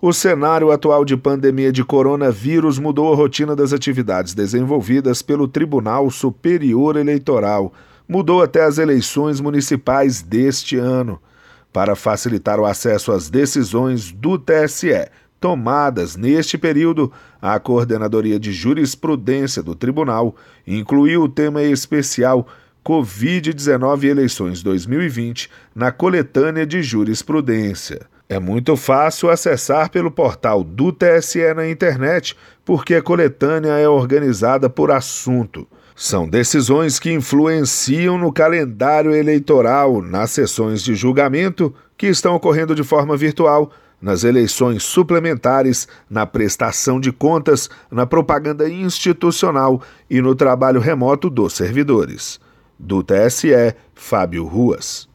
O cenário atual de pandemia de coronavírus mudou a rotina das atividades desenvolvidas pelo Tribunal Superior Eleitoral, mudou até as eleições municipais deste ano. Para facilitar o acesso às decisões do TSE tomadas neste período, a Coordenadoria de Jurisprudência do Tribunal incluiu o tema especial Covid-19 Eleições 2020 na coletânea de jurisprudência. É muito fácil acessar pelo portal do TSE na internet, porque a coletânea é organizada por assunto. São decisões que influenciam no calendário eleitoral, nas sessões de julgamento, que estão ocorrendo de forma virtual, nas eleições suplementares, na prestação de contas, na propaganda institucional e no trabalho remoto dos servidores. Do TSE, Fábio Ruas.